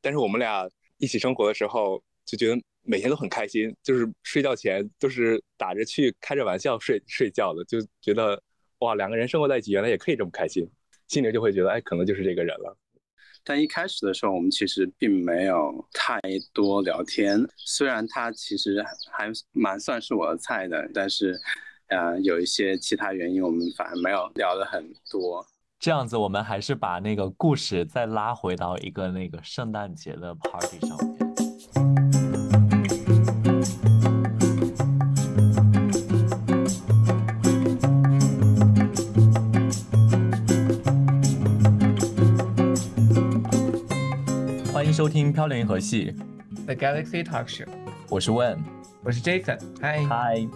但是我们俩一起生活的时候，就觉得每天都很开心，就是睡觉前都是打着去开着玩笑睡 睡觉的，就觉得哇，两个人生活在一起原来也可以这么开心，心里就会觉得哎，可能就是这个人了。但一开始的时候，我们其实并没有太多聊天。虽然他其实还蛮算是我的菜的，但是，呃，有一些其他原因，我们反而没有聊的很多。这样子，我们还是把那个故事再拉回到一个那个圣诞节的 party 上面。欢迎收听漂流银河系，The Galaxy Talk Show。我是 Wen，我是 Jason。嗨嗨，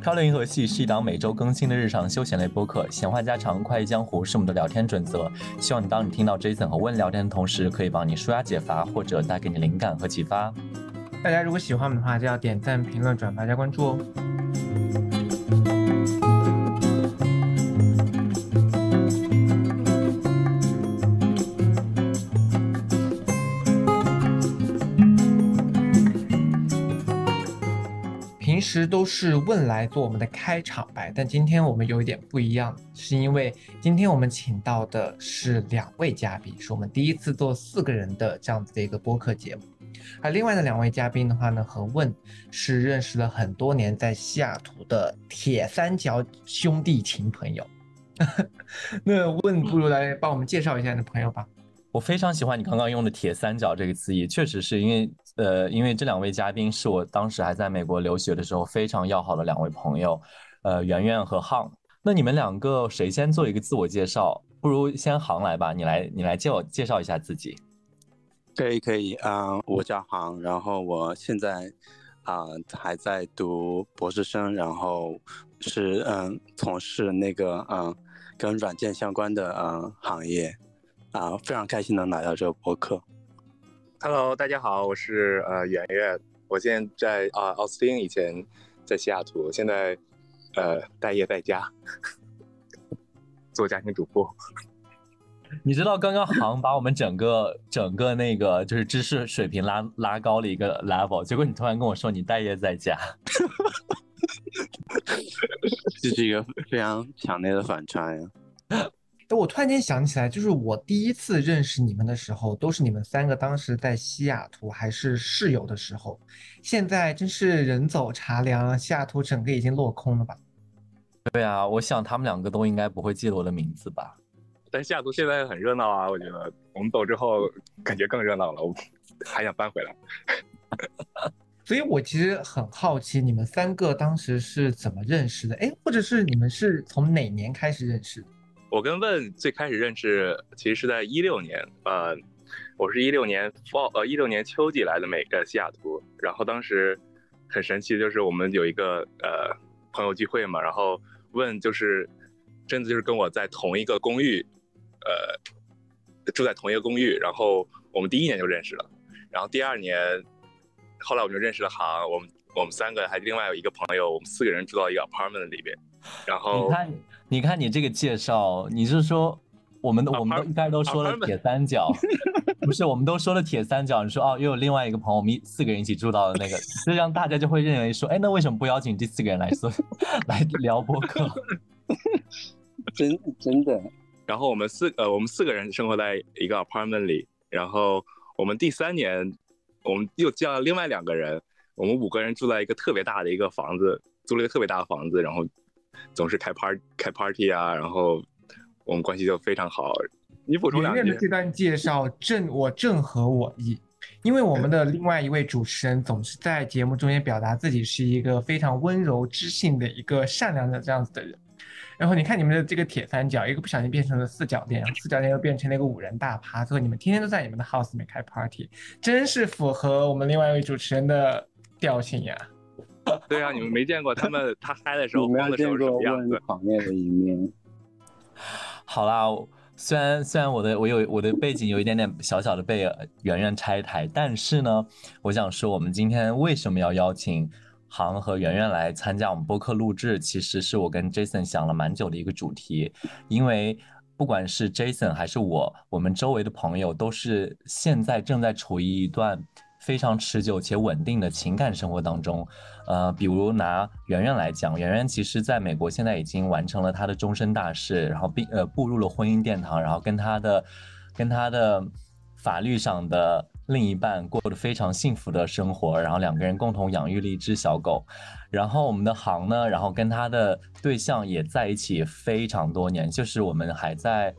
漂流银河系是一档每周更新的日常休闲类播客，闲话家常，快意江湖是我们的聊天准则。希望你当你听到 Jason 和 Wen 聊天的同时，可以帮你舒压解乏，或者带给你灵感和启发。大家如果喜欢我们的话，就要点赞、评论、转发加关注哦。其实都是问来做我们的开场白，但今天我们有一点不一样，是因为今天我们请到的是两位嘉宾，是我们第一次做四个人的这样子的一个播客节目。而另外的两位嘉宾的话呢，和问是认识了很多年，在西雅图的铁三角兄弟情朋友。那问不如来帮我们介绍一下你的朋友吧。我非常喜欢你刚刚用的“铁三角”这个词义，确实是因为，呃，因为这两位嘉宾是我当时还在美国留学的时候非常要好的两位朋友，呃，圆圆和航。那你们两个谁先做一个自我介绍？不如先航来吧，你来，你来介我介绍一下自己。可以，可以啊，我叫航，然后我现在啊还在读博士生，然后是嗯从事那个嗯跟软件相关的嗯行业。啊，非常开心能来到这个博客。Hello，大家好，我是呃圆圆，我现在在啊奥斯汀，以前在西雅图，现在呃待业在家，做家庭主妇。你知道刚刚航把我们整个整个那个就是知识水平拉拉高了一个 level，结果你突然跟我说你待业在家，这是一个非常强烈的反差呀。我突然间想起来，就是我第一次认识你们的时候，都是你们三个当时在西雅图还是室友的时候。现在真是人走茶凉，西雅图整个已经落空了吧？对啊，我想他们两个都应该不会记得我的名字吧？但西雅图现在很热闹啊，我觉得我们走之后感觉更热闹了，我还想搬回来。所以我其实很好奇，你们三个当时是怎么认识的？哎，或者是你们是从哪年开始认识？我跟问最开始认识，其实是在一六年，呃，我是一六年 fall，呃，一六年秋季来的美，呃，西雅图，然后当时很神奇，就是我们有一个呃朋友聚会嘛，然后问就是真的就是跟我在同一个公寓，呃，住在同一个公寓，然后我们第一年就认识了，然后第二年，后来我们就认识了行，我们我们三个还另外有一个朋友，我们四个人住到一个 apartment 里边。然后，你看你这个介绍，你是说我们的我们都一开始都说了铁三角，不是我们都说了铁三角，你说哦又有另外一个朋友，我们四个人一起住到的那个，这样大家就会认为说，哎，那为什么不邀请第四个人来说 来聊播客？真真的。然后我们四呃我们四个人生活在一个 apartment 里，然后我们第三年我们又叫了另外两个人，我们五个人住在一个特别大的一个房子，租了一个特别大的房子，然后。总是开 part 开 party 啊，然后我们关系就非常好。你补充两句。的这段介绍正我正合我意，因为我们的另外一位主持人总是在节目中间表达自己是一个非常温柔知性的一个善良的这样子的人。然后你看你们的这个铁三角，一个不小心变成了四角恋，四角恋又变成了一个五人大趴，最后你们天天都在你们的 house 里面开 party，真是符合我们另外一位主持人的调性呀。对啊，你们没见过他们他嗨的时候，没有见过样子场面的一面。好啦，虽然虽然我的我有我的背景有一点点小小的被圆圆拆台，但是呢，我想说，我们今天为什么要邀请航和圆圆来参加我们播客录制，其实是我跟 Jason 想了蛮久的一个主题，因为。不管是 Jason 还是我，我们周围的朋友都是现在正在处于一段非常持久且稳定的情感生活当中。呃，比如拿圆圆来讲，圆圆其实在美国现在已经完成了她的终身大事，然后并呃步入了婚姻殿堂，然后跟她的跟她的法律上的另一半过得非常幸福的生活，然后两个人共同养育了一只小狗。然后我们的航呢，然后跟他的对象也在一起非常多年，就是我们还在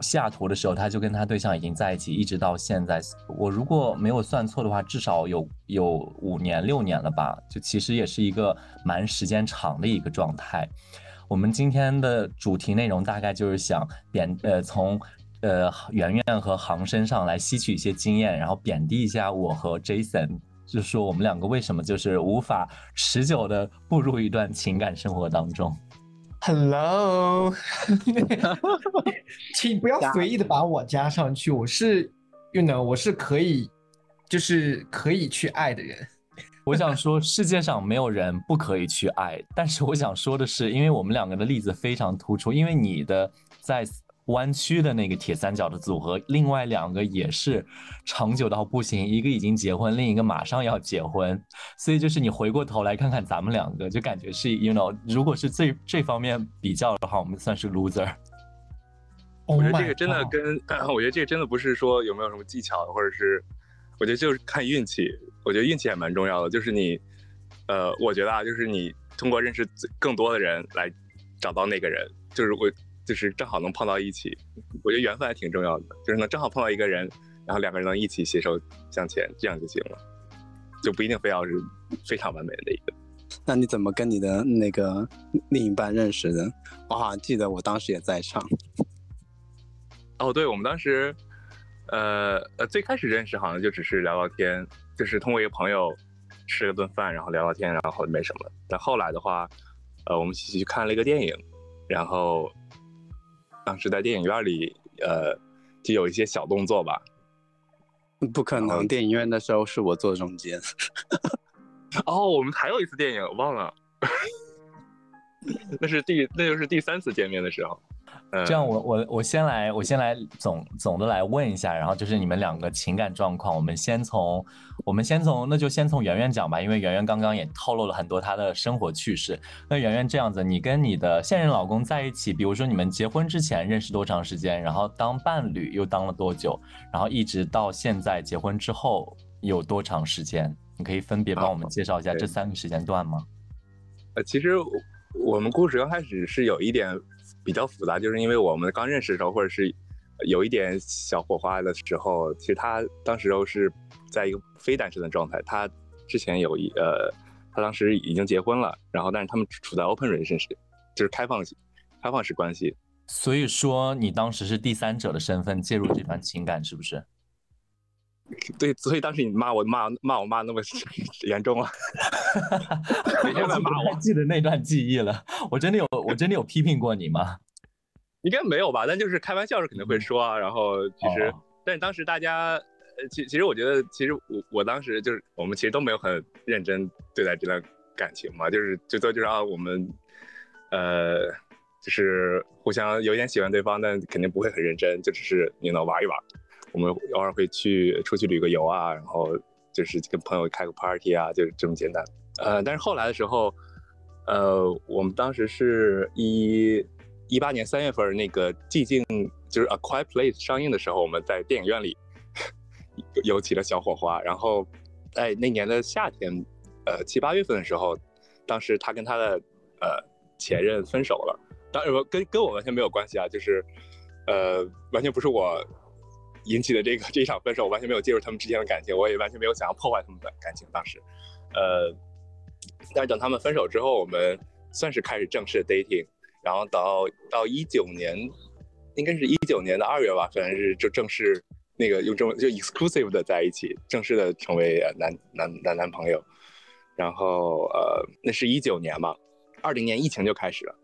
西雅图的时候，他就跟他对象已经在一起，一直到现在。我如果没有算错的话，至少有有五年六年了吧？就其实也是一个蛮时间长的一个状态。我们今天的主题内容大概就是想贬呃从呃圆圆和航身上来吸取一些经验，然后贬低一下我和 Jason。就是说我们两个为什么就是无法持久的步入一段情感生活当中？Hello，请不要随意的把我加上去。我是，you know，我是可以，就是可以去爱的人。我想说，世界上没有人不可以去爱，但是我想说的是，因为我们两个的例子非常突出，因为你的在。弯曲的那个铁三角的组合，另外两个也是长久到不行，一个已经结婚，另一个马上要结婚，所以就是你回过头来看看咱们两个，就感觉是，you know，如果是这这方面比较的话，我们算是 loser。我觉得这个真的跟，我觉得这个真的不是说有没有什么技巧，或者是，我觉得就是看运气，我觉得运气也蛮重要的，就是你，呃，我觉得啊，就是你通过认识更多的人来找到那个人，就是我。就是正好能碰到一起，我觉得缘分还挺重要的，就是能正好碰到一个人，然后两个人能一起携手向前，这样就行了，就不一定非要是非常完美的一个。那你怎么跟你的那个另一半认识的？我好像记得我当时也在场。哦，对，我们当时，呃呃，最开始认识好像就只是聊聊天，就是通过一个朋友吃了顿饭，然后聊聊天，然后没什么。但后来的话，呃，我们一起去看了一个电影，然后。当时在电影院里，呃，就有一些小动作吧。不可能，电影院的时候是我坐中间。哦，我们还有一次电影，忘了。那是第，那就是第三次见面的时候。这样，我我我先来，我先来总总的来问一下，然后就是你们两个情感状况，我们先从，我们先从，那就先从圆圆讲吧，因为圆圆刚刚也透露了很多她的生活趣事。那圆圆这样子，你跟你的现任老公在一起，比如说你们结婚之前认识多长时间，然后当伴侣又当了多久，然后一直到现在结婚之后有多长时间？你可以分别帮我们介绍一下这三个时间段吗？呃，其实我们故事刚开始是有一点。比较复杂，就是因为我们刚认识的时候，或者是有一点小火花的时候，其实他当时都是在一个非单身的状态。他之前有一呃，他当时已经结婚了，然后但是他们处在 open relationship，就是开放性、开放式关系。所以说，你当时是第三者的身份介入这段情感，是不是？对，所以当时你骂我骂骂我骂那么 严重啊！每天在骂我，记得那段记忆了。我真的有，我真的有批评过你吗？应该没有吧？但就是开玩笑是肯定会说啊。然后其实，但是当时大家，呃，其其实我觉得，其实我我当时就是我们其实都没有很认真对待这段感情嘛，就是最多就是啊，我们呃，就是互相有点喜欢对方，但肯定不会很认真，就只是你能玩一玩。我们偶尔会去出去旅个游啊，然后就是跟朋友开个 party 啊，就是这么简单。呃，但是后来的时候，呃，我们当时是一一八年三月份那个寂静就是《A Quiet Place》上映的时候，我们在电影院里 有起了小火花。然后在那年的夏天，呃七八月份的时候，当时他跟他的呃前任分手了。当然跟跟我完全没有关系啊，就是呃完全不是我。引起的这个这一场分手，我完全没有介入他们之间的感情，我也完全没有想要破坏他们的感情。当时，呃，但是等他们分手之后，我们算是开始正式 dating，然后到到一九年，应该是一九年的二月吧，反正是就正式那个用中文就 exclusive 的在一起，正式的成为男男男男朋友。然后呃，那是一九年嘛，二零年疫情就开始了，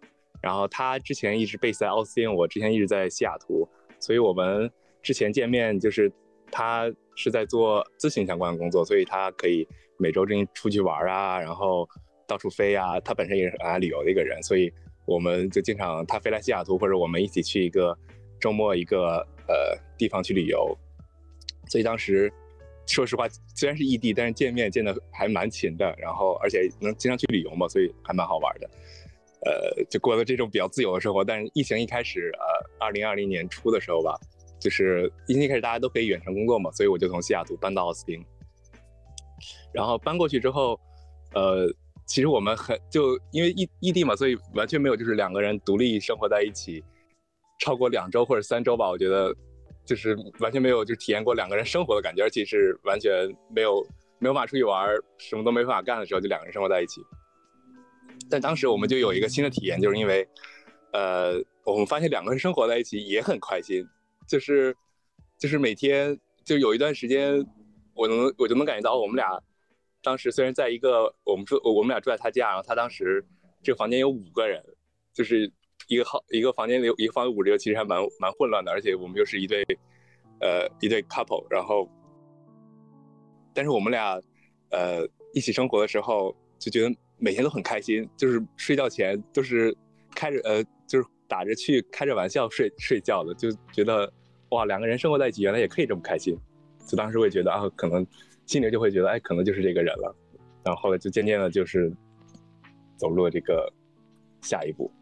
然后他之前一直 base 在奥斯汀，我之前一直在西雅图，所以我们。之前见面就是他是在做咨询相关的工作，所以他可以每周这样出去玩啊，然后到处飞啊。他本身也是很爱旅游的一个人，所以我们就经常他飞来西雅图，或者我们一起去一个周末一个呃地方去旅游。所以当时说实话，虽然是异地，但是见面见的还蛮勤的。然后而且能经常去旅游嘛，所以还蛮好玩的。呃，就过了这种比较自由的生活。但是疫情一开始，呃，二零二零年初的时候吧，就是疫情一开始大家都可以远程工作嘛，所以我就从西雅图搬到奥斯汀。然后搬过去之后，呃，其实我们很就因为异异地嘛，所以完全没有就是两个人独立生活在一起超过两周或者三周吧。我觉得就是完全没有就体验过两个人生活的感觉，而且是完全没有没有法出去玩，什么都没法干的时候，就两个人生活在一起。但当时我们就有一个新的体验，就是因为呃，我们发现两个人生活在一起也很开心，就是就是每天就有一段时间。我能，我就能感觉到我们俩当时虽然在一个，我们住我们俩住在他家，然后他当时这个房间有五个人，就是一个好一个房间里一个房间五六，其实还蛮蛮混乱的，而且我们又是一对呃一对 couple，然后但是我们俩呃一起生活的时候就觉得每天都很开心，就是睡觉前都是开着呃打着去开着玩笑睡睡觉的，就觉得哇两个人生活在一起原来也可以这么开心。就当时会觉得啊，可能心里就会觉得，哎，可能就是这个人了。然后后来就渐渐的，就是走入了这个下一步。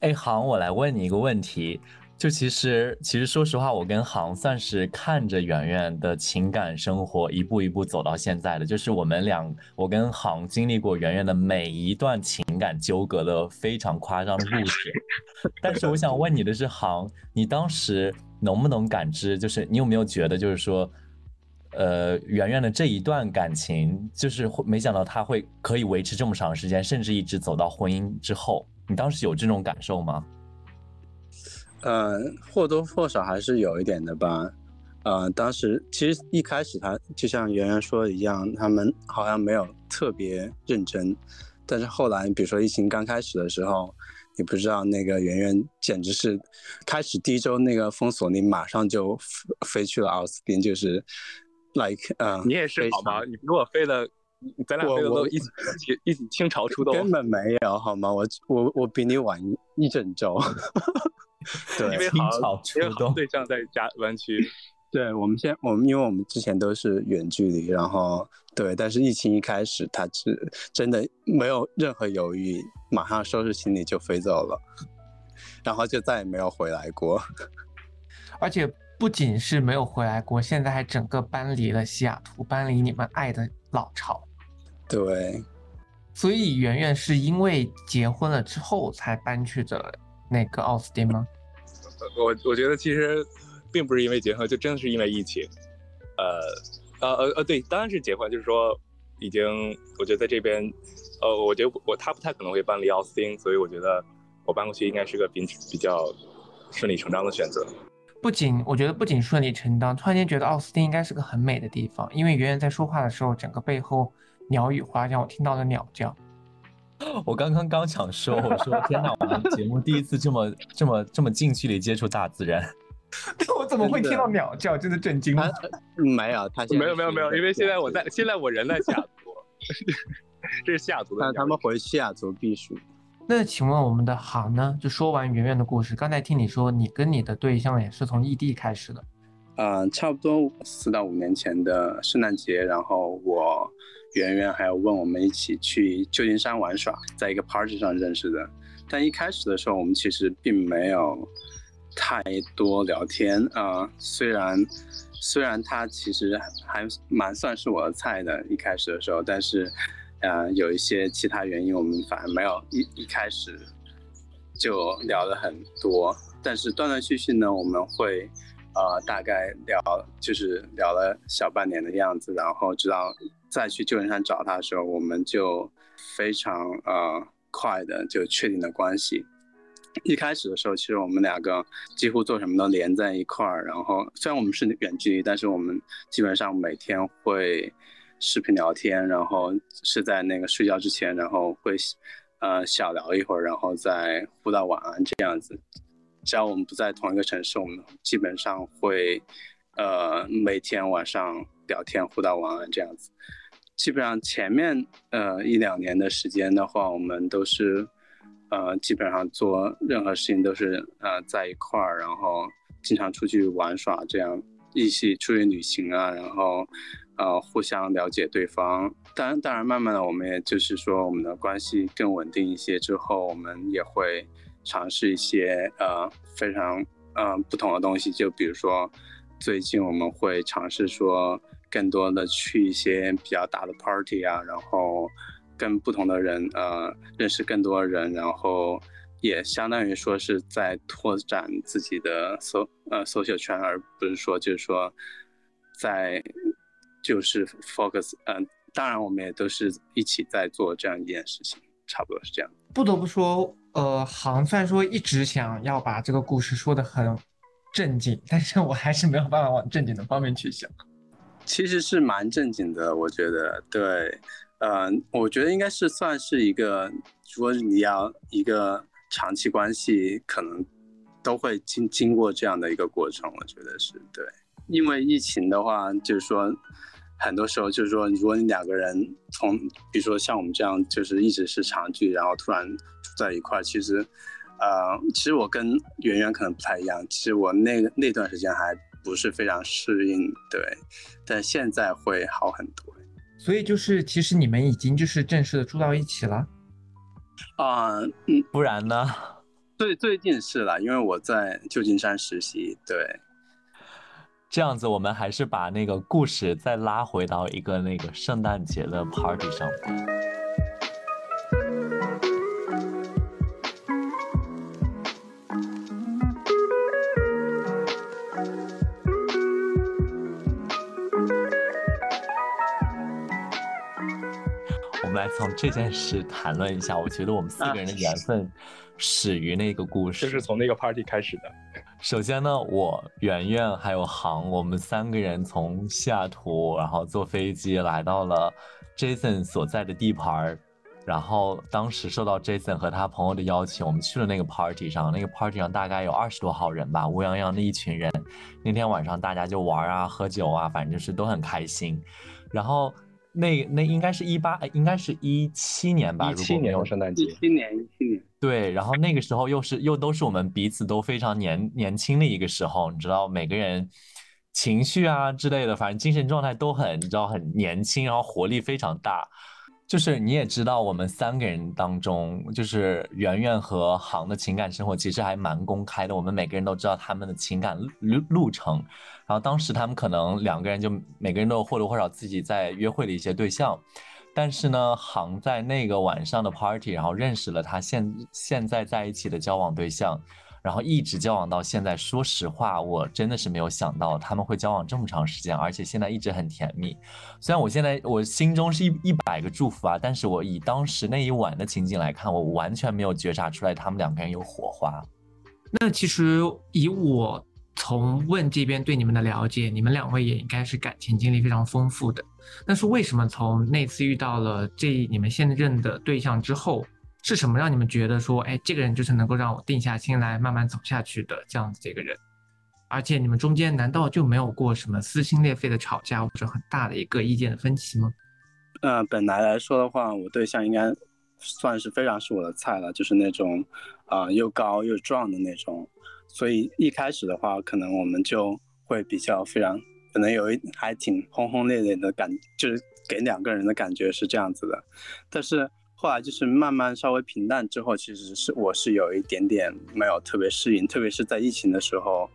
哎，好，我来问你一个问题，就其实，其实说实话，我跟航算是看着圆圆的情感生活一步一步走到现在的，就是我们俩，我跟航经历过圆圆的每一段情感纠葛的非常夸张的故事。但是我想问你的是，航，你当时。能不能感知？就是你有没有觉得，就是说，呃，圆圆的这一段感情，就是会没想到他会可以维持这么长时间，甚至一直走到婚姻之后。你当时有这种感受吗？呃，或多或少还是有一点的吧。呃，当时其实一开始他就像圆圆说的一样，他们好像没有特别认真，但是后来，比如说疫情刚开始的时候。你不知道那个圆圆简直是开始第一周那个封锁，你马上就飞去了奥斯汀，就是 like 嗯，你也是好吗？你比我飞的，咱俩飞的都一起一起倾巢出动，根本没有好吗？我我我比你晚一整周，对，因为好，因为好对象在家湾区。对我们现我们因为我们之前都是远距离，然后对，但是疫情一开始，他是真的没有任何犹豫，马上收拾行李就飞走了，然后就再也没有回来过。而且不仅是没有回来过，现在还整个搬离了西雅图，搬离你们爱的老巢。对，所以圆圆是因为结婚了之后才搬去的那个奥斯汀吗？我我觉得其实。并不是因为结婚，就真的是因为疫情。呃，呃，呃，呃，对，当然是结婚，就是说，已经，我觉得在这边，呃，我觉得我他不太可能会搬离奥斯汀，所以我觉得我搬过去应该是个比比较顺理成章的选择。不仅我觉得不仅顺理成章，突然间觉得奥斯汀应该是个很美的地方，因为圆圆在说话的时候，整个背后鸟语花香，我听到了鸟叫。我刚刚刚想说，我说天哪，我们节目第一次这么这么这么近距离接触大自然。我怎么会听到鸟叫？真的震惊了。没有，他没有没有没有，因为现在我在，现在我人在西雅图，这是西雅图的。他们回西雅图避暑。那请问我们的航呢？就说完圆圆的故事，刚才听你说，你跟你的对象也是从异地开始的。呃，差不多四到五年前的圣诞节，然后我圆圆还有问我们一起去旧金山玩耍，在一个 party 上认识的。但一开始的时候，我们其实并没有。太多聊天啊，虽然虽然他其实还蛮算是我的菜的，一开始的时候，但是，呃，有一些其他原因，我们反而没有一一开始就聊了很多，但是断断续续呢，我们会呃大概聊就是聊了小半年的样子，然后直到再去旧金山找他的时候，我们就非常呃快的就确定了关系。一开始的时候，其实我们两个几乎做什么都连在一块儿。然后虽然我们是远距离，但是我们基本上每天会视频聊天，然后是在那个睡觉之前，然后会呃小聊一会儿，然后再互道晚安这样子。只要我们不在同一个城市，我们基本上会呃每天晚上聊天互道晚安这样子。基本上前面呃一两年的时间的话，我们都是。呃，基本上做任何事情都是呃在一块儿，然后经常出去玩耍，这样一起出去旅行啊，然后呃互相了解对方。当然，当然，慢慢的，我们也就是说，我们的关系更稳定一些之后，我们也会尝试一些呃非常呃不同的东西，就比如说最近我们会尝试说。更多的去一些比较大的 party 啊，然后跟不同的人呃认识更多人，然后也相当于说是在拓展自己的搜呃社交圈，而不是说就是说在就是 focus 嗯，当然我们也都是一起在做这样一件事情，差不多是这样。不得不说，呃，行虽然说一直想要把这个故事说的很正经，但是我还是没有办法往正经的方面去想。其实是蛮正经的，我觉得，对，嗯，我觉得应该是算是一个，如果你要一个长期关系，可能都会经经过这样的一个过程，我觉得是对。因为疫情的话，就是说，很多时候就是说，如果你两个人从，比如说像我们这样，就是一直是长距，然后突然住在一块儿，其实，呃，其实我跟圆圆可能不太一样，其实我那那段时间还。不是非常适应，对，但现在会好很多。所以就是，其实你们已经就是正式的住到一起了。啊，嗯，不然呢？最最近是了，因为我在旧金山实习。对，这样子，我们还是把那个故事再拉回到一个那个圣诞节的 party 上吧。从这件事谈论一下，我觉得我们四个人的缘分始于那个故事，就是从那个 party 开始的。首先呢，我圆圆还有航，我们三个人从西雅图，然后坐飞机来到了 Jason 所在的地盘儿然后当时受到 Jason 和他朋友的邀请，我们去了那个 party 上。那个 party 上大概有二十多号人吧，乌泱泱的一群人。那天晚上大家就玩啊、喝酒啊，反正就是都很开心。然后。那那应该是一八，应该是一七年吧。一七年圣诞节。一七年，一七年。对，然后那个时候又是又都是我们彼此都非常年年轻的一个时候，你知道，每个人情绪啊之类的，反正精神状态都很，你知道，很年轻，然后活力非常大。就是你也知道，我们三个人当中，就是圆圆和航的情感生活其实还蛮公开的。我们每个人都知道他们的情感路路程。然后当时他们可能两个人就每个人都有或多或少自己在约会的一些对象，但是呢，航在那个晚上的 party，然后认识了他现现在在一起的交往对象。然后一直交往到现在，说实话，我真的是没有想到他们会交往这么长时间，而且现在一直很甜蜜。虽然我现在我心中是一一百个祝福啊，但是我以当时那一晚的情景来看，我完全没有觉察出来他们两个人有火花。那其实以我从问这边对你们的了解，你们两位也应该是感情经历非常丰富的。但是为什么从那次遇到了这你们现任的对象之后？是什么让你们觉得说，哎，这个人就是能够让我定下心来慢慢走下去的这样子这个人？而且你们中间难道就没有过什么撕心裂肺的吵架或者很大的一个意见的分歧吗？呃，本来来说的话，我对象应该算是非常是我的菜了，就是那种啊又高又壮的那种。所以一开始的话，可能我们就会比较非常，可能有一还挺轰轰烈烈的感，就是给两个人的感觉是这样子的，但是。后来就是慢慢稍微平淡之后，其实是我是有一点点没有特别适应，特别是在疫情的时候，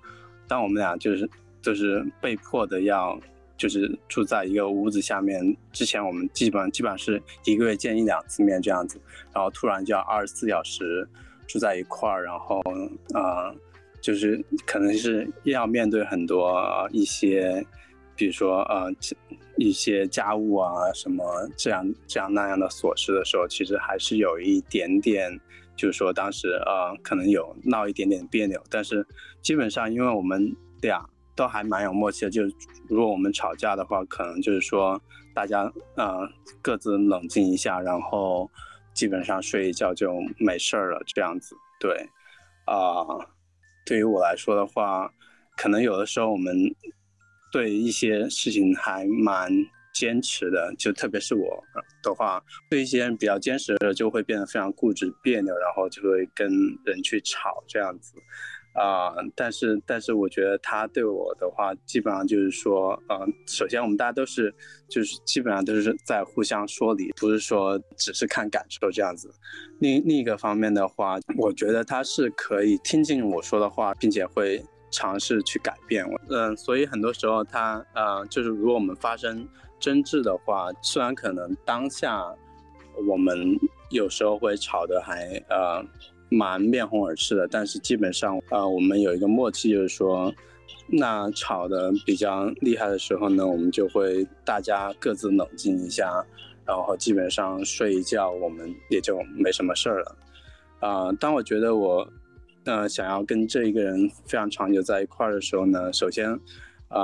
当我们俩就是就是被迫的要就是住在一个屋子下面，之前我们基本基本上是一个月见一两次面这样子，然后突然就要二十四小时住在一块儿，然后啊就是可能是要面对很多一些。比如说，呃，一些家务啊，什么这样这样那样的琐事的时候，其实还是有一点点，就是说当时呃，可能有闹一点点别扭。但是基本上，因为我们俩都还蛮有默契的，就如果我们吵架的话，可能就是说大家呃各自冷静一下，然后基本上睡一觉就没事儿了，这样子。对，啊，对于我来说的话，可能有的时候我们。对一些事情还蛮坚持的，就特别是我，的话，对一些比较坚持的就会变得非常固执别扭，然后就会跟人去吵这样子。啊，但是但是我觉得他对我的话，基本上就是说，嗯，首先我们大家都是，就是基本上都是在互相说理，不是说只是看感受这样子。另另一个方面的话，我觉得他是可以听进我说的话，并且会尝试去改变。嗯，所以很多时候他，呃，就是如果我们发生争执的话，虽然可能当下我们有时候会吵得还，呃。蛮面红耳赤的，但是基本上，呃，我们有一个默契，就是说，那吵得比较厉害的时候呢，我们就会大家各自冷静一下，然后基本上睡一觉，我们也就没什么事儿了。啊，当我觉得我，呃，想要跟这一个人非常长久在一块儿的时候呢，首先，啊，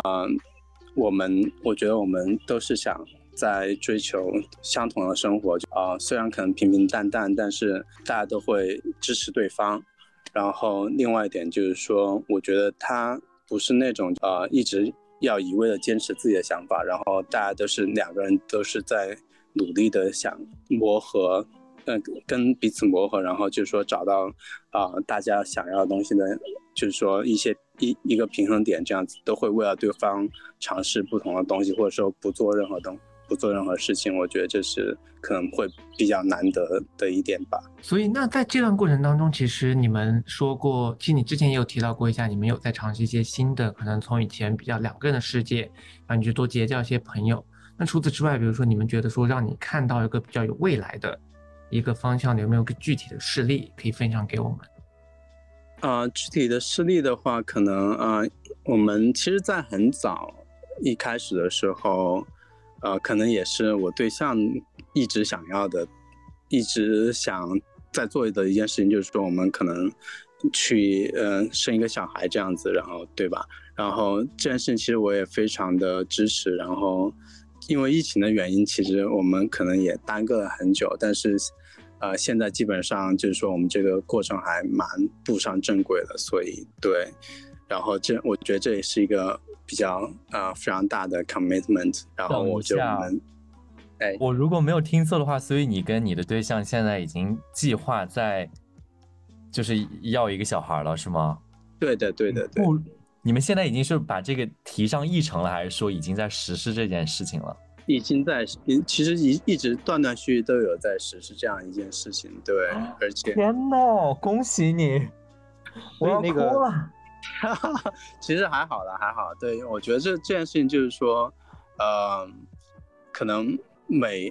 我们，我觉得我们都是想。在追求相同的生活，啊，虽然可能平平淡淡，但是大家都会支持对方。然后另外一点就是说，我觉得他不是那种啊一直要一味的坚持自己的想法，然后大家都是两个人都是在努力的想磨合，嗯，跟彼此磨合，然后就是说找到啊大家想要的东西的，就是说一些一一个平衡点，这样子都会为了对方尝试不同的东西，或者说不做任何东。不做任何事情，我觉得这是可能会比较难得的一点吧。所以，那在这段过程当中，其实你们说过，其实你之前也有提到过一下，你们有在尝试一些新的，可能从以前比较两个人的世界，让你去多结交一些朋友。那除此之外，比如说你们觉得说让你看到一个比较有未来的一个方向，有没有个具体的事例可以分享给我们？啊，具体的事例的话，可能啊，我们其实，在很早一开始的时候。呃，可能也是我对象一直想要的，一直想在做的一件事情，就是说我们可能去呃生一个小孩这样子，然后对吧？然后这件事情其实我也非常的支持。然后因为疫情的原因，其实我们可能也耽搁了很久，但是呃现在基本上就是说我们这个过程还蛮步上正轨的，所以对。然后这我觉得这也是一个。比较呃非常大的 commitment，然后我就能，哎，我如果没有听错的话，所以你跟你的对象现在已经计划在，就是要一个小孩了，是吗？对的，对的，对。你们现在已经是把这个提上议程了，还是说已经在实施这件事情了？已经在，其实一一直断断续续都有在实施这样一件事情，对，而且天呐，恭喜你，我要哭了。其实还好了，还好。对，我觉得这这件事情就是说，呃，可能每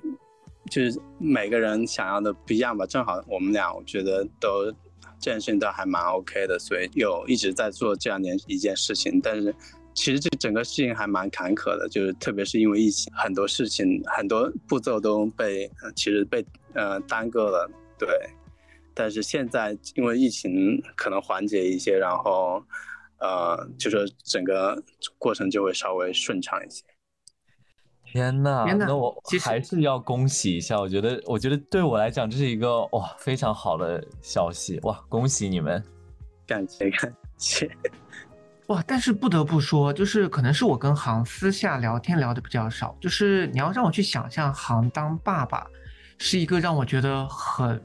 就是每个人想要的不一样吧。正好我们俩，我觉得都这件事情都还蛮 OK 的，所以有一直在做这样的一件事情。但是其实这整个事情还蛮坎坷的，就是特别是因为疫情，很多事情很多步骤都被其实被呃耽搁了。对。但是现在因为疫情可能缓解一些，然后，呃，就是整个过程就会稍微顺畅一些。天呐，那我还是要恭喜一下，我觉得，我觉得对我来讲这是一个哇非常好的消息哇，恭喜你们，感谢感谢。哇，但是不得不说，就是可能是我跟航私下聊天聊的比较少，就是你要让我去想象航当爸爸，是一个让我觉得很。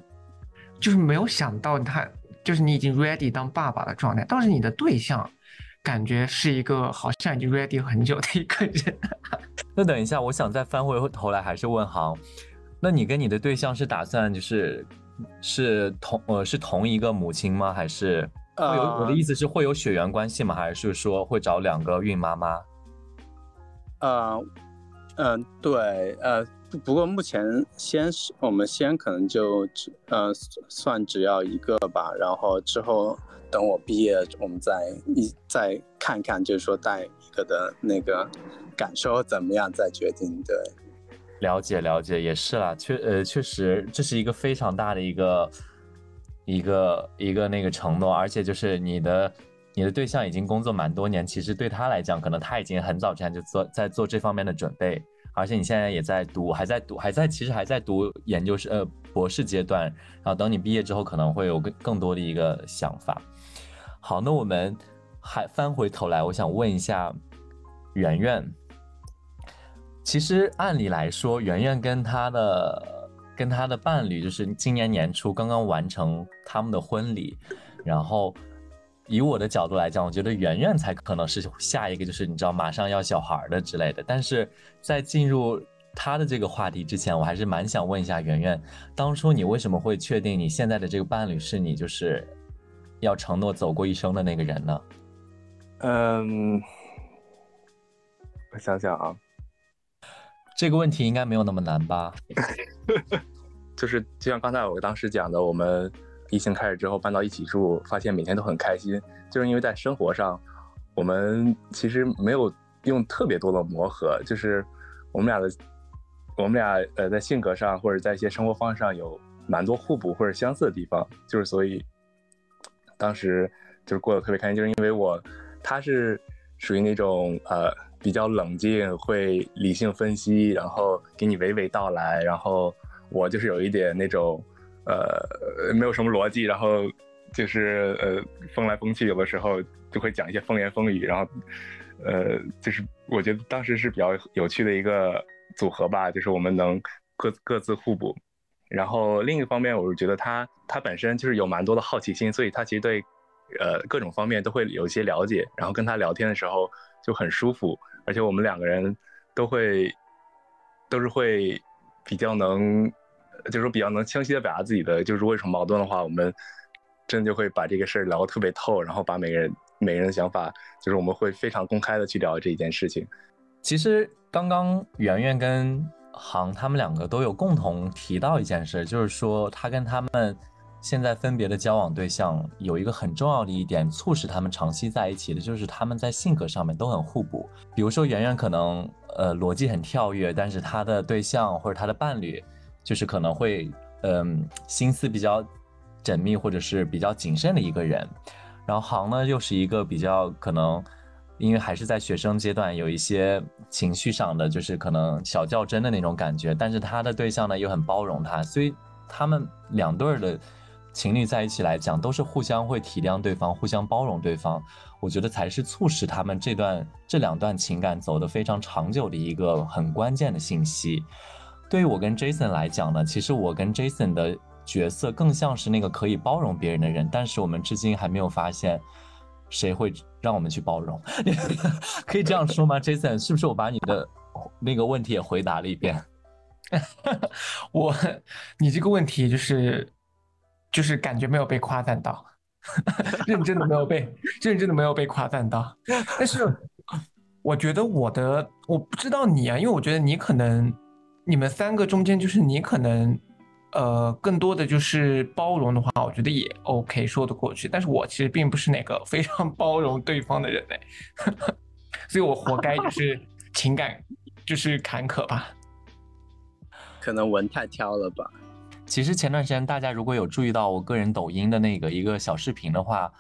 就是没有想到他，就是你已经 ready 当爸爸的状态，倒是你的对象，感觉是一个好像已经 ready 很久的一个人。那等一下，我想再翻回头来，还是问航，那你跟你的对象是打算就是是同呃是同一个母亲吗？还是会有我的意思是会有血缘关系吗？还是说会找两个孕妈妈？呃，嗯，对，呃。不过目前先是我们先可能就只呃算只要一个吧，然后之后等我毕业，我们再一再看看，就是说带一个的那个感受怎么样再决定。对，了解了解也是啦，确呃确实这是一个非常大的一个一个一个那个承诺，而且就是你的你的对象已经工作蛮多年，其实对他来讲，可能他已经很早之前就做在做这方面的准备。而且你现在也在读，还在读，还在其实还在读研究生呃博士阶段，然后等你毕业之后可能会有更更多的一个想法。好，那我们还翻回头来，我想问一下圆圆，其实按理来说，圆圆跟她的跟他的伴侣，就是今年年初刚刚完成他们的婚礼，然后以我的角度来讲，我觉得圆圆才可能是下一个，就是你知道马上要小孩的之类的。但是在进入他的这个话题之前，我还是蛮想问一下圆圆，当初你为什么会确定你现在的这个伴侣是你就是要承诺走过一生的那个人呢？嗯，我想想啊。这个问题应该没有那么难吧？就是就像刚才我当时讲的，我们疫情开始之后搬到一起住，发现每天都很开心，就是因为在生活上，我们其实没有用特别多的磨合，就是我们俩的，我们俩呃在性格上或者在一些生活方式上有蛮多互补或者相似的地方，就是所以当时就是过得特别开心，就是因为我他是属于那种呃。比较冷静，会理性分析，然后给你娓娓道来。然后我就是有一点那种，呃，没有什么逻辑，然后就是呃，风来风去，有的时候就会讲一些风言风语。然后，呃，就是我觉得当时是比较有趣的一个组合吧，就是我们能各各自互补。然后另一方面，我是觉得他他本身就是有蛮多的好奇心，所以他其实对呃各种方面都会有一些了解。然后跟他聊天的时候。就很舒服，而且我们两个人都会，都是会比较能，就是说比较能清晰的表达自己的，就是如果有什么矛盾的话，我们真的就会把这个事儿聊得特别透，然后把每个人每个人的想法，就是我们会非常公开的去聊这一件事情。其实刚刚圆圆跟航他们两个都有共同提到一件事，就是说他跟他们。现在分别的交往对象有一个很重要的一点，促使他们长期在一起的，就是他们在性格上面都很互补。比如说，圆圆可能呃逻辑很跳跃，但是他的对象或者他的伴侣，就是可能会嗯心思比较缜密或者是比较谨慎的一个人。然后航呢又是一个比较可能，因为还是在学生阶段，有一些情绪上的就是可能小较真的那种感觉，但是他的对象呢又很包容他，所以他们两对儿的。情侣在一起来讲，都是互相会体谅对方，互相包容对方。我觉得才是促使他们这段这两段情感走得非常长久的一个很关键的信息。对于我跟 Jason 来讲呢，其实我跟 Jason 的角色更像是那个可以包容别人的人，但是我们至今还没有发现谁会让我们去包容。可以这样说吗？Jason，是不是我把你的那个问题也回答了一遍？我，你这个问题就是。就是感觉没有被夸赞到，认真的没有被认真的没有被夸赞到。但是我觉得我的我不知道你啊，因为我觉得你可能你们三个中间就是你可能呃更多的就是包容的话，我觉得也 OK 说得过去。但是我其实并不是那个非常包容对方的人嘞，所以我活该就是情感就是坎坷吧。可能文太挑了吧。其实前段时间大家如果有注意到我个人抖音的那个一个小视频的话，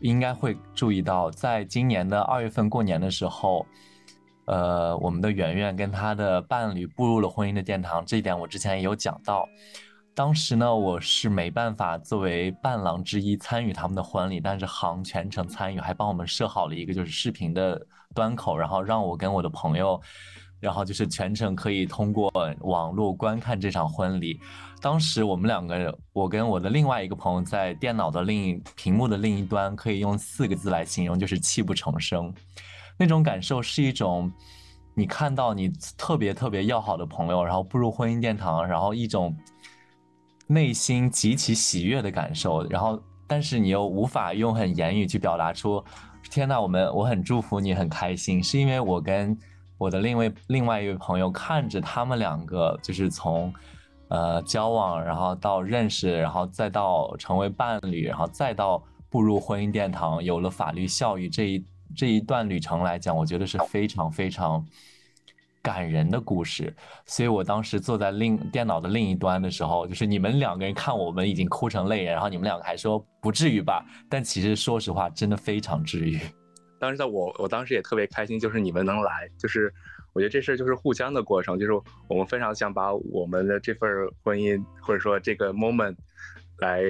应该会注意到，在今年的二月份过年的时候，呃，我们的圆圆跟她的伴侣步入了婚姻的殿堂。这一点我之前也有讲到。当时呢，我是没办法作为伴郎之一参与他们的婚礼，但是行全程参与，还帮我们设好了一个就是视频的端口，然后让我跟我的朋友。然后就是全程可以通过网络观看这场婚礼。当时我们两个，我跟我的另外一个朋友在电脑的另一屏幕的另一端，可以用四个字来形容，就是泣不成声。那种感受是一种，你看到你特别特别要好的朋友，然后步入婚姻殿堂，然后一种内心极其喜悦的感受。然后，但是你又无法用很言语去表达出，天呐，我们我很祝福你，很开心，是因为我跟。我的另外另外一位朋友看着他们两个，就是从，呃，交往，然后到认识，然后再到成为伴侣，然后再到步入婚姻殿堂，有了法律效益这一这一段旅程来讲，我觉得是非常非常感人的故事。所以我当时坐在另电脑的另一端的时候，就是你们两个人看我们已经哭成泪人，然后你们两个还说不至于吧？但其实说实话，真的非常治愈。当时在我，我当时也特别开心，就是你们能来，就是我觉得这事儿就是互相的过程，就是我们非常想把我们的这份婚姻或者说这个 moment 来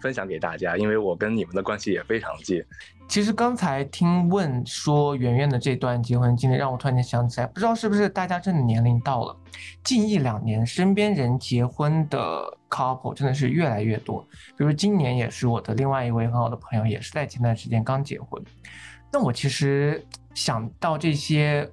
分享给大家，因为我跟你们的关系也非常近。其实刚才听问说圆圆的这段结婚经历，让我突然间想起来，不知道是不是大家真的年龄到了，近一两年身边人结婚的 couple 真的是越来越多。比如今年也是我的另外一位很好的朋友，也是在前段时间刚结婚。那我其实想到这些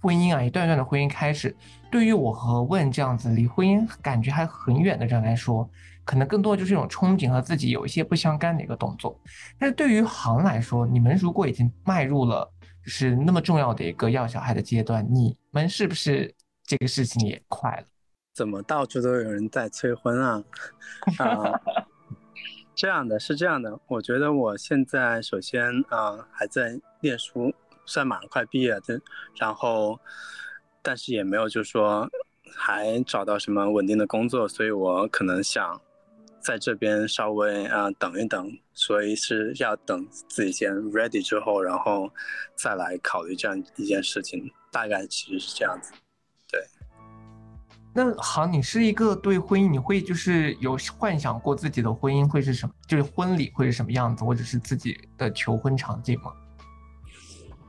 婚姻啊，一段段的婚姻开始，对于我和问这样子离婚姻感觉还很远的人来说。可能更多的就是一种憧憬和自己有一些不相干的一个动作，但是对于行来说，你们如果已经迈入了就是那么重要的一个要小孩的阶段，你们是不是这个事情也快了？怎么到处都有人在催婚啊？啊，这样的是这样的，我觉得我现在首先啊还在念书，算马上快毕业的，然后但是也没有就说还找到什么稳定的工作，所以我可能想。在这边稍微啊等一等，所以是要等自己先 ready 之后，然后再来考虑这样一件事情。大概其实是这样子。那好，你是一个对婚姻，你会就是有幻想过自己的婚姻会是什么？就是婚礼会是什么样子，或者是自己的求婚场景吗？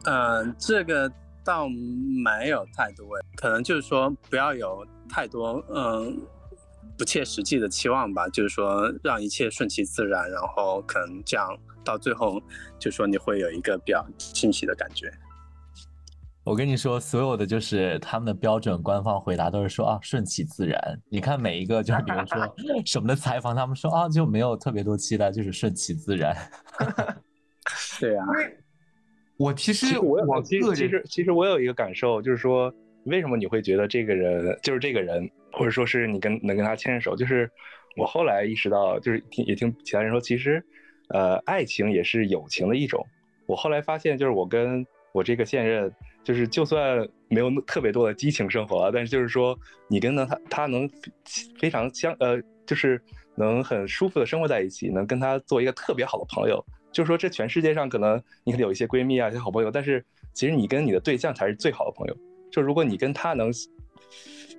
嗯，这个倒没有太多，可能就是说不要有太多嗯。不切实际的期望吧，就是说让一切顺其自然，然后可能这样到最后，就说你会有一个比较欣喜的感觉。我跟你说，所有的就是他们的标准官方回答都是说啊，顺其自然。你看每一个就是比如说 什么的采访，他们说啊就没有特别多期待，就是顺其自然。对啊，我其实我我其实其实其实我有一个感受，就是说为什么你会觉得这个人就是这个人？或者说是你跟能跟他牵手，就是我后来意识到，就是听也听其他人说，其实，呃，爱情也是友情的一种。我后来发现，就是我跟我这个现任，就是就算没有特别多的激情生活啊，但是就是说，你跟他他能非常相呃，就是能很舒服的生活在一起，能跟他做一个特别好的朋友。就是说，这全世界上可能你可能有一些闺蜜啊，一些好朋友，但是其实你跟你的对象才是最好的朋友。就如果你跟他能。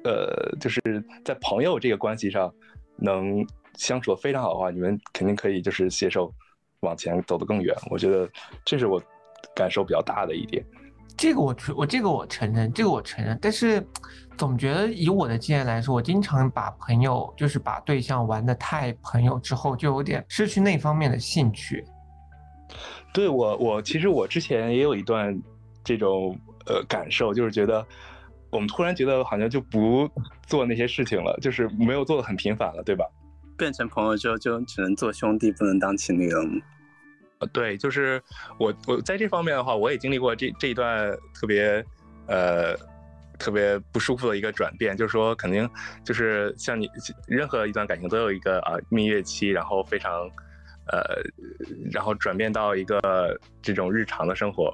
呃，就是在朋友这个关系上，能相处的非常好的话，你们肯定可以就是携手往前走得更远。我觉得这是我感受比较大的一点。这个我我这个我承认，这个我承认。但是总觉得以我的经验来说，我经常把朋友就是把对象玩的太朋友之后，就有点失去那方面的兴趣。对我，我其实我之前也有一段这种呃感受，就是觉得。我们突然觉得好像就不做那些事情了，就是没有做的很频繁了，对吧？变成朋友之后就只能做兄弟，不能当情侣了。呃，对，就是我我在这方面的话，我也经历过这这一段特别呃特别不舒服的一个转变，就是说肯定就是像你任何一段感情都有一个啊蜜月期，然后非常呃然后转变到一个这种日常的生活。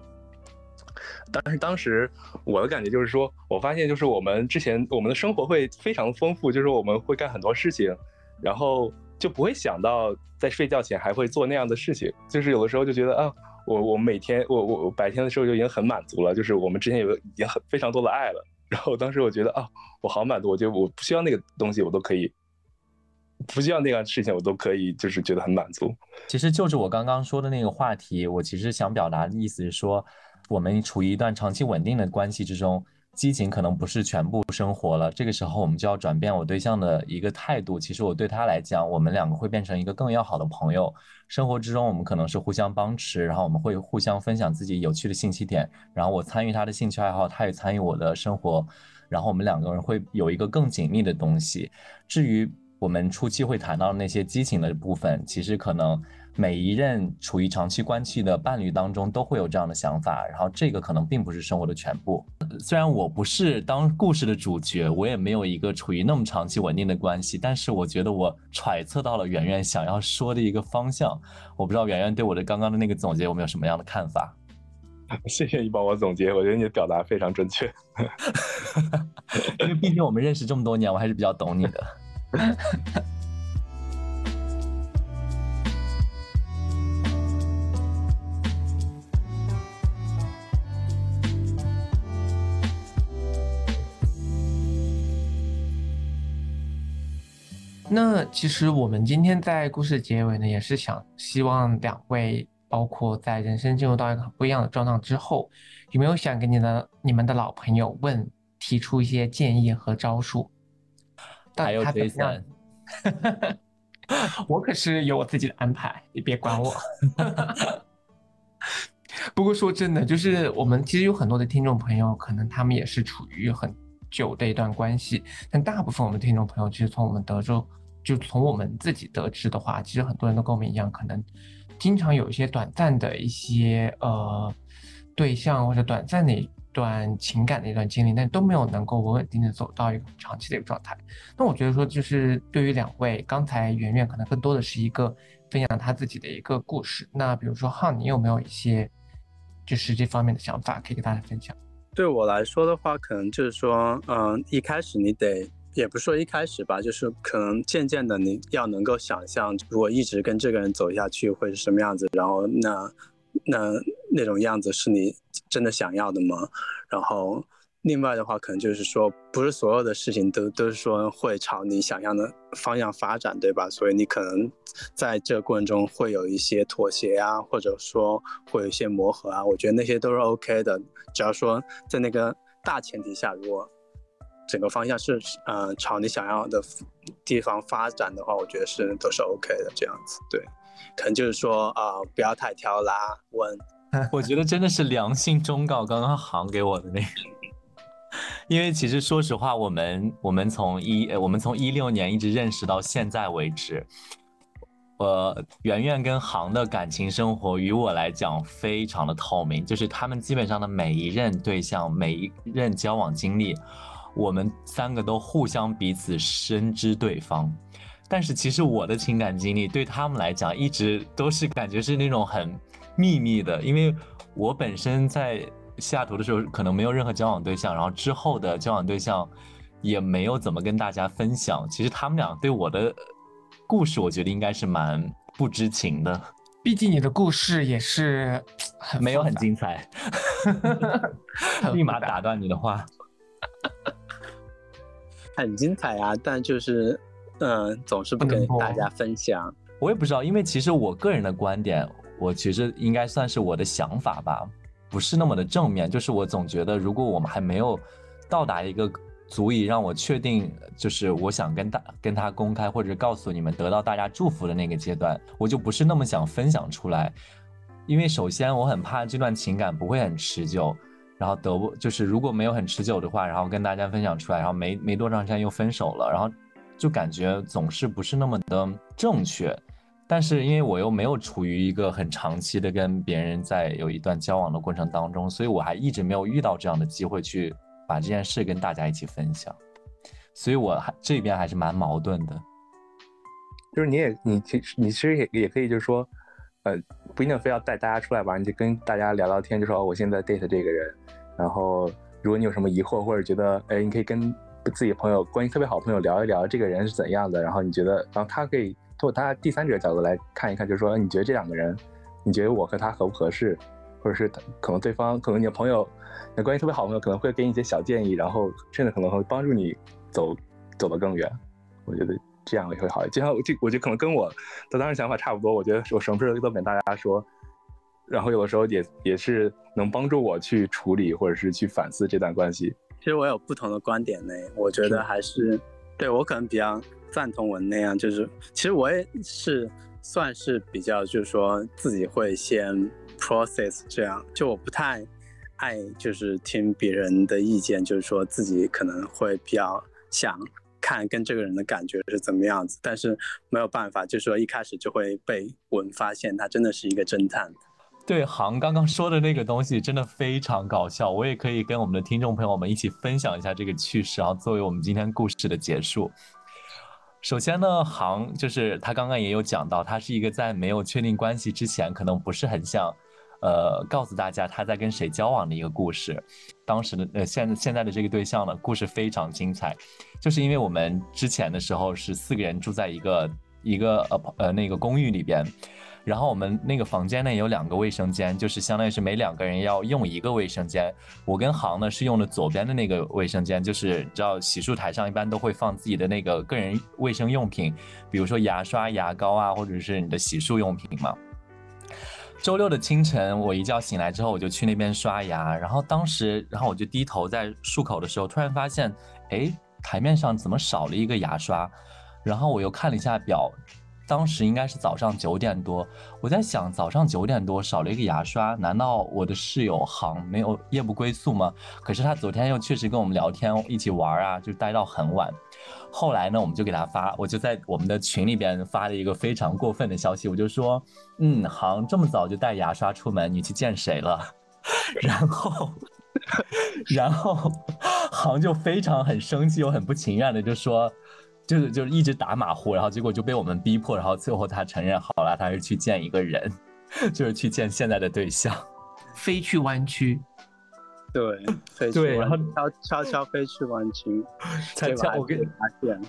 但是当时我的感觉就是说，我发现就是我们之前我们的生活会非常丰富，就是我们会干很多事情，然后就不会想到在睡觉前还会做那样的事情。就是有的时候就觉得啊，我我每天我我白天的时候就已经很满足了，就是我们之前有已经很非常多的爱了。然后当时我觉得啊，我好满足，我觉得我不需要那个东西，我都可以不需要那样事情，我都可以就是觉得很满足。其实就是我刚刚说的那个话题，我其实想表达的意思是说。我们处于一段长期稳定的关系之中，激情可能不是全部生活了。这个时候，我们就要转变我对象的一个态度。其实我对他来讲，我们两个会变成一个更要好的朋友。生活之中，我们可能是互相帮持，然后我们会互相分享自己有趣的信息点。然后我参与他的兴趣爱好，他也参与我的生活。然后我们两个人会有一个更紧密的东西。至于我们初期会谈到那些激情的部分，其实可能。每一任处于长期关系的伴侣当中都会有这样的想法，然后这个可能并不是生活的全部。虽然我不是当故事的主角，我也没有一个处于那么长期稳定的关系，但是我觉得我揣测到了圆圆想要说的一个方向。我不知道圆圆对我的刚刚的那个总结有没有什么样的看法？谢谢你帮我总结，我觉得你的表达非常准确。因为毕竟我们认识这么多年，我还是比较懂你的。那其实我们今天在故事结尾呢，也是想希望两位，包括在人生进入到一个很不一样的状态之后，有没有想给你的你们的老朋友问，提出一些建议和招数？还有 Jason，我可是有我自己的安排，你别管我。不过说真的，就是我们其实有很多的听众朋友，可能他们也是处于很久的一段关系，但大部分我们听众朋友，其实从我们德州。就从我们自己得知的话，其实很多人都跟我们一样，可能经常有一些短暂的一些呃对象或者短暂的一段情感的一段经历，但都没有能够稳稳定的走到一个长期的一个状态。那我觉得说，就是对于两位，刚才圆圆可能更多的是一个分享他自己的一个故事。那比如说汉，你有没有一些就是这方面的想法可以跟大家分享？对我来说的话，可能就是说，嗯，一开始你得。也不是说一开始吧，就是可能渐渐的，你要能够想象，如果一直跟这个人走下去会是什么样子，然后那那那种样子是你真的想要的吗？然后另外的话，可能就是说，不是所有的事情都都是说会朝你想象的方向发展，对吧？所以你可能在这个过程中会有一些妥协啊，或者说会有一些磨合啊，我觉得那些都是 OK 的，只要说在那个大前提下，如果。整个方向是，呃，朝你想要的地方发展的话，我觉得是都是 OK 的这样子。对，可能就是说，啊，不要太挑啦。问，我觉得真的是良心忠告，刚刚行给我的那个。因为其实说实话，我们我们从一呃我们从一六年一直认识到现在为止，呃，圆圆跟行的感情生活于我来讲非常的透明，就是他们基本上的每一任对象，每一任交往经历。我们三个都互相彼此深知对方，但是其实我的情感经历对他们来讲一直都是感觉是那种很秘密的，因为我本身在西雅图的时候可能没有任何交往对象，然后之后的交往对象也没有怎么跟大家分享。其实他们俩对我的故事，我觉得应该是蛮不知情的。毕竟你的故事也是没有很精彩，立马打断你的话。很精彩啊，但就是，嗯，总是不跟大家分享。我也不知道，因为其实我个人的观点，我其实应该算是我的想法吧，不是那么的正面。就是我总觉得，如果我们还没有到达一个足以让我确定，就是我想跟大跟他公开或者告诉你们，得到大家祝福的那个阶段，我就不是那么想分享出来。因为首先我很怕这段情感不会很持久。然后得不就是如果没有很持久的话，然后跟大家分享出来，然后没没多长时间又分手了，然后就感觉总是不是那么的正确。但是因为我又没有处于一个很长期的跟别人在有一段交往的过程当中，所以我还一直没有遇到这样的机会去把这件事跟大家一起分享。所以我还这边还是蛮矛盾的。就是你也你其实你其实也也可以就是说，呃，不一定非要带大家出来玩，你就跟大家聊聊天，就说哦，我现在 date 这个人。然后，如果你有什么疑惑，或者觉得，哎，你可以跟自己朋友关系特别好的朋友聊一聊这个人是怎样的。然后你觉得，然后他可以通过他第三者角度来看一看，就是说，你觉得这两个人，你觉得我和他合不合适，或者是可能对方，可能你的朋友，那关系特别好的朋友可能会给你一些小建议，然后甚至可能会帮助你走走得更远。我觉得这样也会好。就像我，就我觉得可能跟我的当时想法差不多。我觉得我什么事都跟大家说。然后有的时候也也是能帮助我去处理或者是去反思这段关系。其实我有不同的观点呢，我觉得还是对我可能比较赞同我那样，就是其实我也是算是比较就是说自己会先 process 这样，就我不太爱就是听别人的意见，就是说自己可能会比较想看跟这个人的感觉是怎么样子，但是没有办法，就是说一开始就会被我们发现他真的是一个侦探。对航刚刚说的那个东西真的非常搞笑，我也可以跟我们的听众朋友们一起分享一下这个趣事，然后作为我们今天故事的结束。首先呢，航就是他刚刚也有讲到，他是一个在没有确定关系之前，可能不是很想，呃，告诉大家他在跟谁交往的一个故事。当时的呃现现在的这个对象呢，故事非常精彩，就是因为我们之前的时候是四个人住在一个一个呃呃那个公寓里边。然后我们那个房间内有两个卫生间，就是相当于是每两个人要用一个卫生间。我跟航呢是用的左边的那个卫生间，就是你知道洗漱台上一般都会放自己的那个个人卫生用品，比如说牙刷、牙膏啊，或者是你的洗漱用品嘛。周六的清晨，我一觉醒来之后，我就去那边刷牙，然后当时，然后我就低头在漱口的时候，突然发现，哎，台面上怎么少了一个牙刷？然后我又看了一下表。当时应该是早上九点多，我在想早上九点多少了一个牙刷，难道我的室友航没有夜不归宿吗？可是他昨天又确实跟我们聊天，一起玩啊，就待到很晚。后来呢，我们就给他发，我就在我们的群里边发了一个非常过分的消息，我就说，嗯，航这么早就带牙刷出门，你去见谁了？然后，然后 航就非常很生气又很不情愿的就说。就是就是一直打马虎，然后结果就被我们逼迫，然后最后他承认好了，他是去见一个人，就是去见现在的对象，飞去湾区，对，飞对，然后悄悄悄飞去湾区，悄悄我给你发现，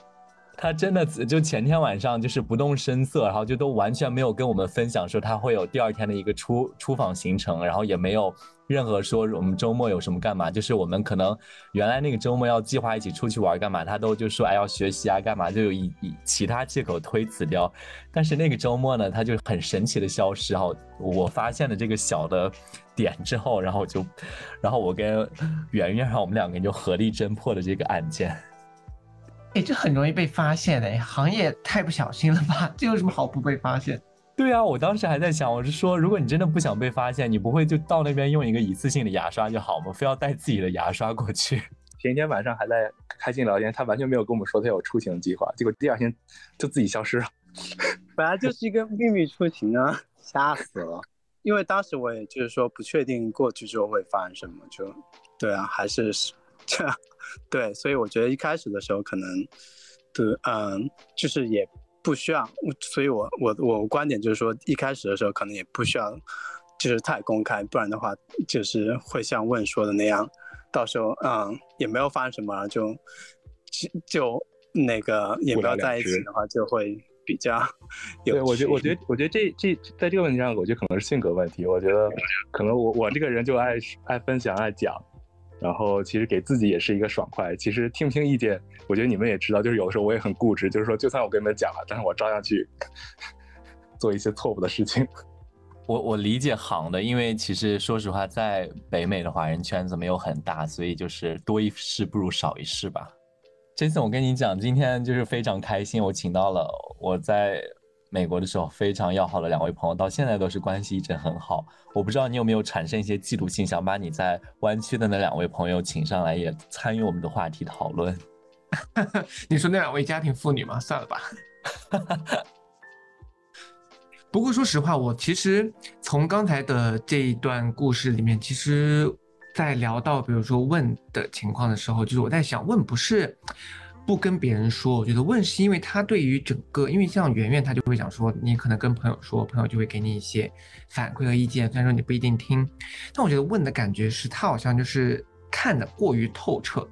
他真的就前天晚上就是不动声色，然后就都完全没有跟我们分享说他会有第二天的一个出出访行程，然后也没有。任何说我们周末有什么干嘛，就是我们可能原来那个周末要计划一起出去玩干嘛，他都就说哎要学习啊干嘛，就有以以其他借口推辞掉。但是那个周末呢，他就很神奇的消失。然后我发现了这个小的点之后，然后我就，然后我跟圆圆，然后我们两个人就合力侦破了这个案件。哎，这很容易被发现哎，行业太不小心了吧？这有什么好不被发现？对啊，我当时还在想，我是说，如果你真的不想被发现，你不会就到那边用一个一次性的牙刷就好吗？非要带自己的牙刷过去？前一天晚上还在开心聊天，他完全没有跟我们说他有出行计划，结果第二天就自己消失了。本来就是一个秘密出行啊，吓死了！因为当时我也就是说不确定过去之后会发生什么，就对啊，还是这样。对，所以我觉得一开始的时候可能对嗯，就是也。不需要，所以我我我观点就是说，一开始的时候可能也不需要，就是太公开，不然的话就是会像问说的那样，到时候嗯也没有发生什么，就就那个也不要在一起的话，就会比较。对，我觉得我觉得我觉得这这在这个问题上，我觉得可能是性格问题。我觉得可能我我这个人就爱爱分享爱讲。然后其实给自己也是一个爽快。其实听不听意见，我觉得你们也知道，就是有的时候我也很固执，就是说就算我跟你们讲了，但是我照样去 做一些错误的事情。我我理解行的，因为其实说实话，在北美的华人圈子没有很大，所以就是多一事不如少一事吧。这次我跟你讲，今天就是非常开心，我请到了我在。美国的时候非常要好的两位朋友，到现在都是关系一直很好。我不知道你有没有产生一些嫉妒心，想把你在湾区的那两位朋友请上来，也参与我们的话题讨论。你说那两位家庭妇女吗？算了吧。不过说实话，我其实从刚才的这一段故事里面，其实，在聊到比如说问的情况的时候，就是我在想，问不是。不跟别人说，我觉得问是因为他对于整个，因为像圆圆，他就会讲说，你可能跟朋友说，朋友就会给你一些反馈和意见，虽然说你不一定听，但我觉得问的感觉是他好像就是看的过于透彻，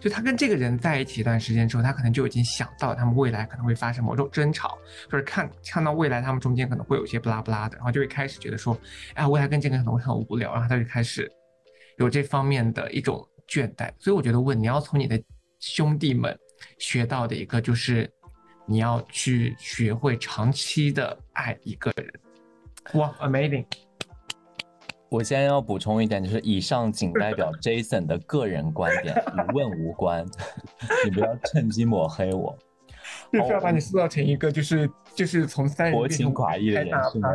就他跟这个人在一起一段时间之后，他可能就已经想到他们未来可能会发生某种争吵，就是看看到未来他们中间可能会有一些不拉不拉的，然后就会开始觉得说，哎，未来跟这个人可能会很无聊，然后他就开始有这方面的一种倦怠，所以我觉得问你要从你的兄弟们。学到的一个就是，你要去学会长期的爱一个人。哇，amazing！我现在要补充一点，就是以上仅代表 Jason 的个人观点，与问无关。你不要趁机抹黑我。就是要把你塑造成一个就是就是从三人薄情寡义的人是吗？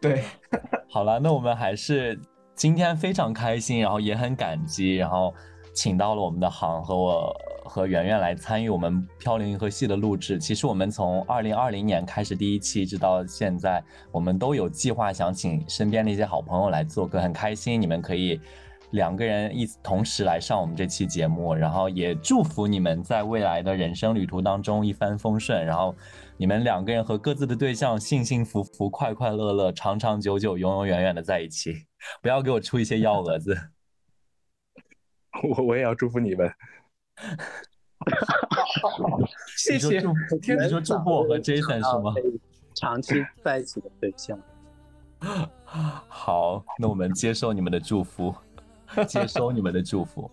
对。好了，那我们还是今天非常开心，然后也很感激，然后请到了我们的航和我。和圆圆来参与我们《飘零银河系》的录制。其实我们从二零二零年开始第一期，直到现在，我们都有计划想请身边的一些好朋友来做客，很开心你们可以两个人一同时来上我们这期节目。然后也祝福你们在未来的人生旅途当中一帆风顺。然后你们两个人和各自的对象幸幸福福、快快乐乐、长长久久、永永远远的在一起。不要给我出一些幺蛾 子。我我也要祝福你们。谢谢。你说祝福我和 Jason 是吗？长期在一起的对象。好，那我们接受你们的祝福，接收你们的祝福。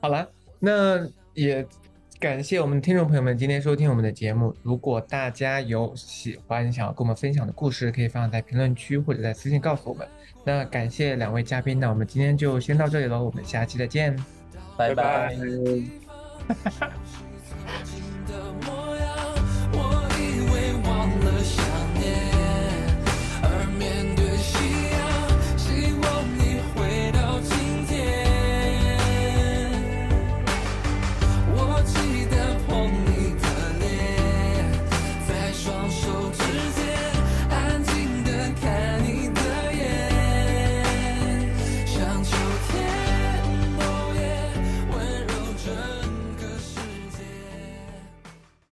好了，那也感谢我们听众朋友们今天收听我们的节目。如果大家有喜欢想要跟我们分享的故事，可以放在评论区或者在私信告诉我们。那感谢两位嘉宾，那我们今天就先到这里喽，我们下期再见，拜拜。